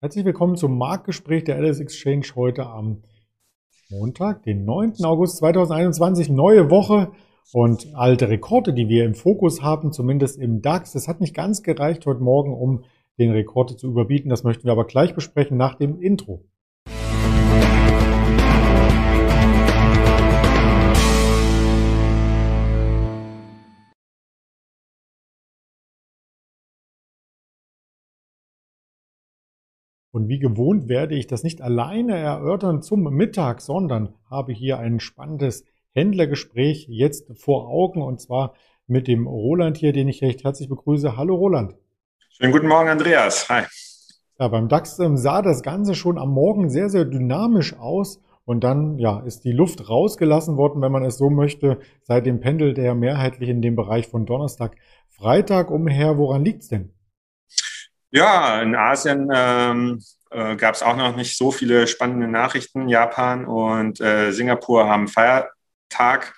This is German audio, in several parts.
Herzlich willkommen zum Marktgespräch der LS Exchange heute am Montag, den 9. August 2021. Neue Woche und alte Rekorde, die wir im Fokus haben, zumindest im DAX. Das hat nicht ganz gereicht heute Morgen, um den Rekord zu überbieten. Das möchten wir aber gleich besprechen nach dem Intro. Und wie gewohnt werde ich das nicht alleine erörtern zum Mittag, sondern habe hier ein spannendes Händlergespräch jetzt vor Augen und zwar mit dem Roland hier, den ich recht herzlich begrüße. Hallo Roland. Schönen guten Morgen, Andreas. Hi. Ja, beim DAX ähm, sah das Ganze schon am Morgen sehr, sehr dynamisch aus. Und dann ja, ist die Luft rausgelassen worden, wenn man es so möchte. Seitdem pendelt er mehrheitlich in dem Bereich von Donnerstag, Freitag umher. Woran liegt's denn? Ja, in Asien ähm, äh, gab es auch noch nicht so viele spannende Nachrichten. Japan und äh, Singapur haben Feiertag.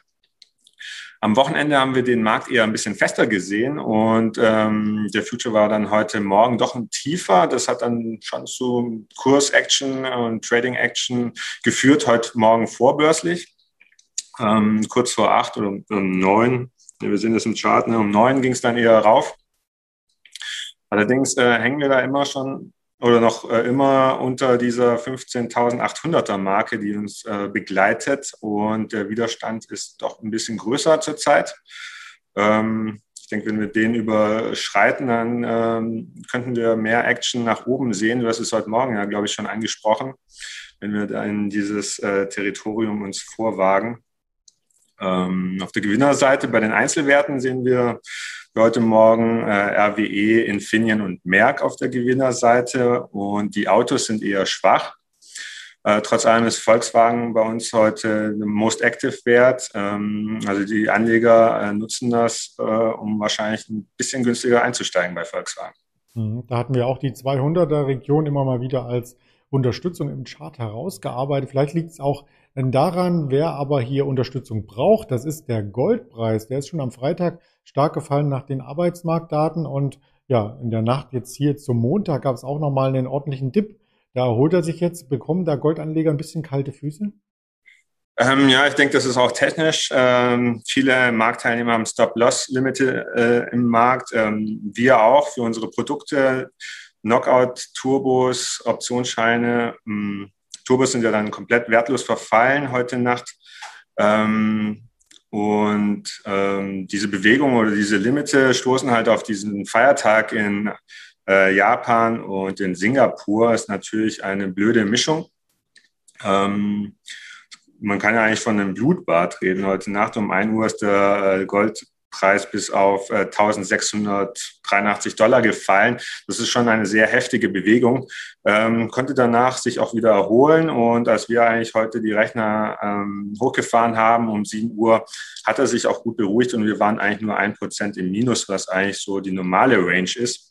Am Wochenende haben wir den Markt eher ein bisschen fester gesehen und ähm, der Future war dann heute Morgen doch ein tiefer. Das hat dann schon zu Kurs-Action und Trading-Action geführt, heute Morgen vorbörslich. Ähm, kurz vor acht oder um neun, wir sehen das im Chart, ne, um neun ging es dann eher rauf. Allerdings äh, hängen wir da immer schon oder noch äh, immer unter dieser 15.800er Marke, die uns äh, begleitet. Und der Widerstand ist doch ein bisschen größer zurzeit. Ähm, ich denke, wenn wir den überschreiten, dann ähm, könnten wir mehr Action nach oben sehen. Hast es heute Morgen ja, glaube ich, schon angesprochen, wenn wir da in dieses äh, Territorium uns vorwagen. Ähm, auf der Gewinnerseite bei den Einzelwerten sehen wir heute Morgen äh, RWE, Infineon und Merck auf der Gewinnerseite und die Autos sind eher schwach. Äh, trotz allem ist Volkswagen bei uns heute Most Active Wert. Ähm, also die Anleger äh, nutzen das, äh, um wahrscheinlich ein bisschen günstiger einzusteigen bei Volkswagen. Mhm. Da hatten wir auch die 200er Region immer mal wieder als Unterstützung im Chart herausgearbeitet. Vielleicht liegt es auch daran, wer aber hier Unterstützung braucht. Das ist der Goldpreis. Der ist schon am Freitag stark gefallen nach den Arbeitsmarktdaten und ja, in der Nacht jetzt hier zum Montag gab es auch nochmal einen ordentlichen Dip. Da erholt er sich jetzt, bekommen da Goldanleger ein bisschen kalte Füße? Ähm, ja, ich denke, das ist auch technisch. Ähm, viele Marktteilnehmer haben Stop-Loss-Limite äh, im Markt. Ähm, wir auch für unsere Produkte. Knockout-Turbos, Optionsscheine. Mh, hm, Turbos sind ja dann komplett wertlos verfallen heute Nacht. Ähm, und ähm, diese Bewegung oder diese Limite stoßen halt auf diesen Feiertag in äh, Japan und in Singapur. Ist natürlich eine blöde Mischung. Ähm, man kann ja eigentlich von einem Blutbad reden. Heute Nacht um 1 Uhr ist der äh, Gold Preis bis auf äh, 1683 Dollar gefallen. Das ist schon eine sehr heftige Bewegung. Ähm, konnte danach sich auch wieder erholen und als wir eigentlich heute die Rechner ähm, hochgefahren haben um 7 Uhr, hat er sich auch gut beruhigt und wir waren eigentlich nur ein Prozent im Minus, was eigentlich so die normale Range ist.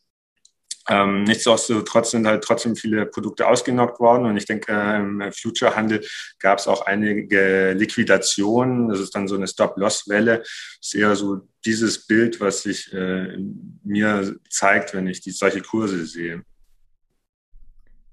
Ähm, nichtsdestotrotz sind halt trotzdem viele Produkte ausgenockt worden und ich denke, im Future-Handel gab es auch einige Liquidationen. Das ist dann so eine Stop-Loss-Welle. Das ist eher so dieses Bild, was sich äh, mir zeigt, wenn ich die, solche Kurse sehe.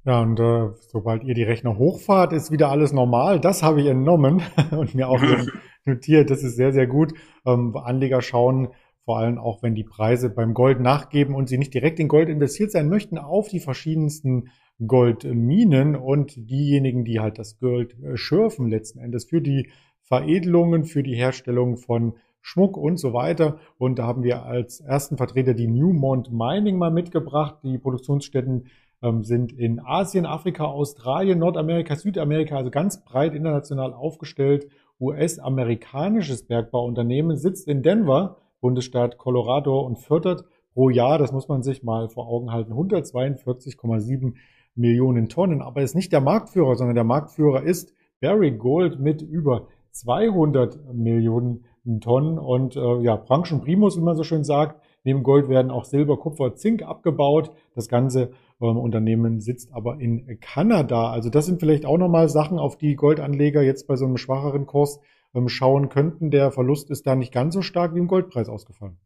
Ja, und äh, sobald ihr die Rechner hochfahrt, ist wieder alles normal. Das habe ich entnommen und mir auch notiert. Das ist sehr, sehr gut. Ähm, Anleger schauen vor allem auch wenn die Preise beim Gold nachgeben und sie nicht direkt in Gold investiert sein möchten, auf die verschiedensten Goldminen und diejenigen, die halt das Gold äh, schürfen letzten Endes für die Veredelungen, für die Herstellung von Schmuck und so weiter. Und da haben wir als ersten Vertreter die Newmont Mining mal mitgebracht. Die Produktionsstätten ähm, sind in Asien, Afrika, Australien, Nordamerika, Südamerika, also ganz breit international aufgestellt. US-amerikanisches Bergbauunternehmen sitzt in Denver Bundesstaat Colorado und fördert pro Jahr, das muss man sich mal vor Augen halten, 142,7 Millionen Tonnen. Aber ist nicht der Marktführer, sondern der Marktführer ist Barry Gold mit über 200 Millionen Tonnen und äh, ja, Branchenprimus, wie man so schön sagt. Neben Gold werden auch Silber, Kupfer, Zink abgebaut. Das ganze ähm, Unternehmen sitzt aber in Kanada. Also das sind vielleicht auch nochmal Sachen, auf die Goldanleger jetzt bei so einem schwacheren Kurs schauen könnten. Der Verlust ist da nicht ganz so stark wie im Goldpreis ausgefallen.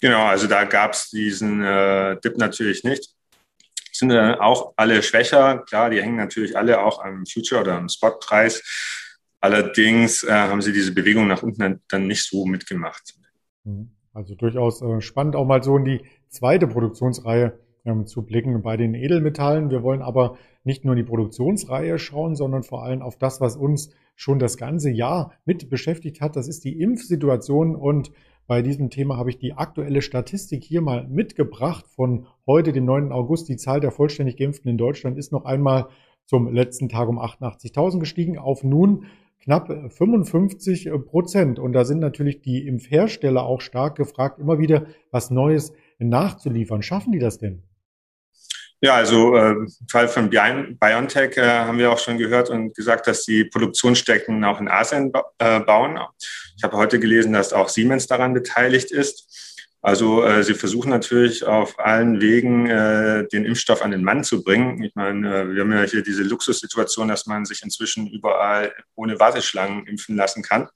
Genau, also da gab es diesen äh, Dip natürlich nicht. sind dann auch alle schwächer. Klar, die hängen natürlich alle auch am Future oder am Spotpreis. Allerdings äh, haben sie diese Bewegung nach unten dann nicht so mitgemacht. Mhm. Also durchaus äh, spannend, auch mal so in die zweite Produktionsreihe ähm, zu blicken bei den Edelmetallen. Wir wollen aber nicht nur in die Produktionsreihe schauen, sondern vor allem auf das, was uns schon das ganze Jahr mit beschäftigt hat. Das ist die Impfsituation und bei diesem Thema habe ich die aktuelle Statistik hier mal mitgebracht von heute, dem 9. August. Die Zahl der vollständig Geimpften in Deutschland ist noch einmal zum letzten Tag um 88.000 gestiegen auf nun knapp 55 Prozent. Und da sind natürlich die Impfhersteller auch stark gefragt, immer wieder was Neues nachzuliefern. Schaffen die das denn? Ja, also äh, im Fall von BioNTech äh, haben wir auch schon gehört und gesagt, dass die Produktionsstätten auch in Asien ba äh, bauen. Ich habe heute gelesen, dass auch Siemens daran beteiligt ist. Also äh, sie versuchen natürlich auf allen Wegen äh, den Impfstoff an den Mann zu bringen. Ich meine, äh, wir haben ja hier diese Luxussituation, dass man sich inzwischen überall ohne Warteschlangen impfen lassen kann.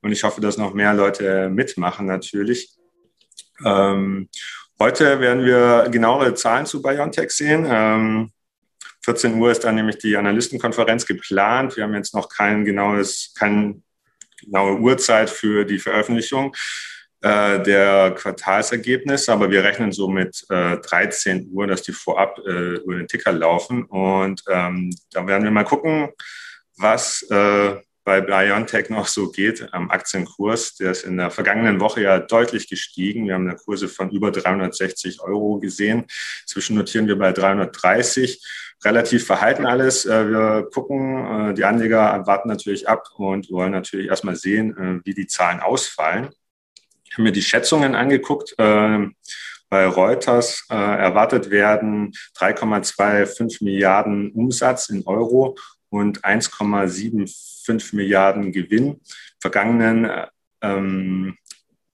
Und ich hoffe, dass noch mehr Leute mitmachen natürlich. Ähm, heute werden wir genauere Zahlen zu BioNTech sehen. Ähm, 14 Uhr ist dann nämlich die Analystenkonferenz geplant. Wir haben jetzt noch kein genaues, keine genaue Uhrzeit für die Veröffentlichung. Äh, der Quartalsergebnis, aber wir rechnen so mit äh, 13 Uhr, dass die vorab äh, über den Ticker laufen. Und ähm, da werden wir mal gucken, was äh, bei BioNTech noch so geht am Aktienkurs. Der ist in der vergangenen Woche ja deutlich gestiegen. Wir haben eine Kurse von über 360 Euro gesehen. Zwischen notieren wir bei 330 relativ verhalten alles. Äh, wir gucken, äh, die Anleger warten natürlich ab und wollen natürlich erstmal sehen, wie die Zahlen ausfallen. Ich habe mir die Schätzungen angeguckt. Äh, bei Reuters äh, erwartet werden 3,25 Milliarden Umsatz in Euro und 1,75 Milliarden Gewinn. Vergangenen ähm,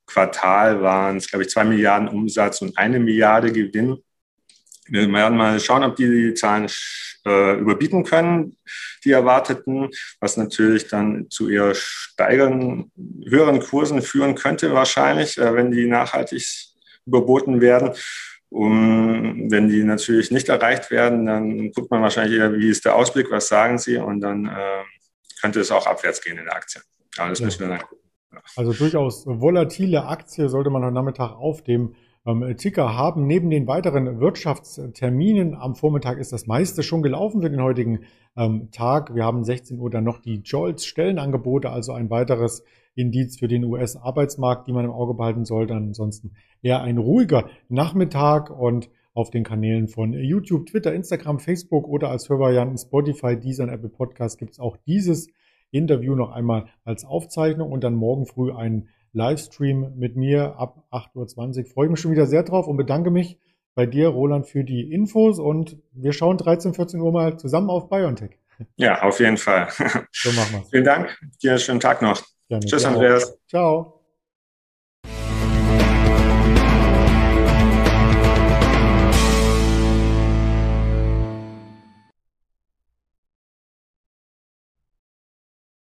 Quartal waren es, glaube ich, 2 Milliarden Umsatz und eine Milliarde Gewinn. Wir werden mal schauen, ob die, die Zahlen äh, überbieten können, die erwarteten, was natürlich dann zu eher steigeren, höheren Kursen führen könnte wahrscheinlich, äh, wenn die nachhaltig überboten werden. Um, wenn die natürlich nicht erreicht werden, dann guckt man wahrscheinlich eher, wie ist der Ausblick, was sagen sie und dann äh, könnte es auch abwärts gehen in der Aktie. Aber das ja. müssen wir dann gucken. Also durchaus volatile Aktie sollte man heute Nachmittag auf dem Ticker haben. Neben den weiteren Wirtschaftsterminen am Vormittag ist das meiste schon gelaufen für den heutigen ähm, Tag. Wir haben 16 Uhr dann noch die Jolts Stellenangebote, also ein weiteres Indiz für den US-Arbeitsmarkt, die man im Auge behalten sollte. Ansonsten eher ein ruhiger Nachmittag und auf den Kanälen von YouTube, Twitter, Instagram, Facebook oder als Hörvarianten Spotify, Deezer und Apple Podcast gibt es auch dieses Interview noch einmal als Aufzeichnung und dann morgen früh ein Livestream mit mir ab 8.20 Uhr. Freue ich mich schon wieder sehr drauf und bedanke mich bei dir, Roland, für die Infos und wir schauen 13, 14 Uhr mal zusammen auf BioNTech. Ja, auf jeden Fall. So machen wir Vielen Dank. Dir einen schönen Tag noch. Gerne. Tschüss, Andreas. Ciao.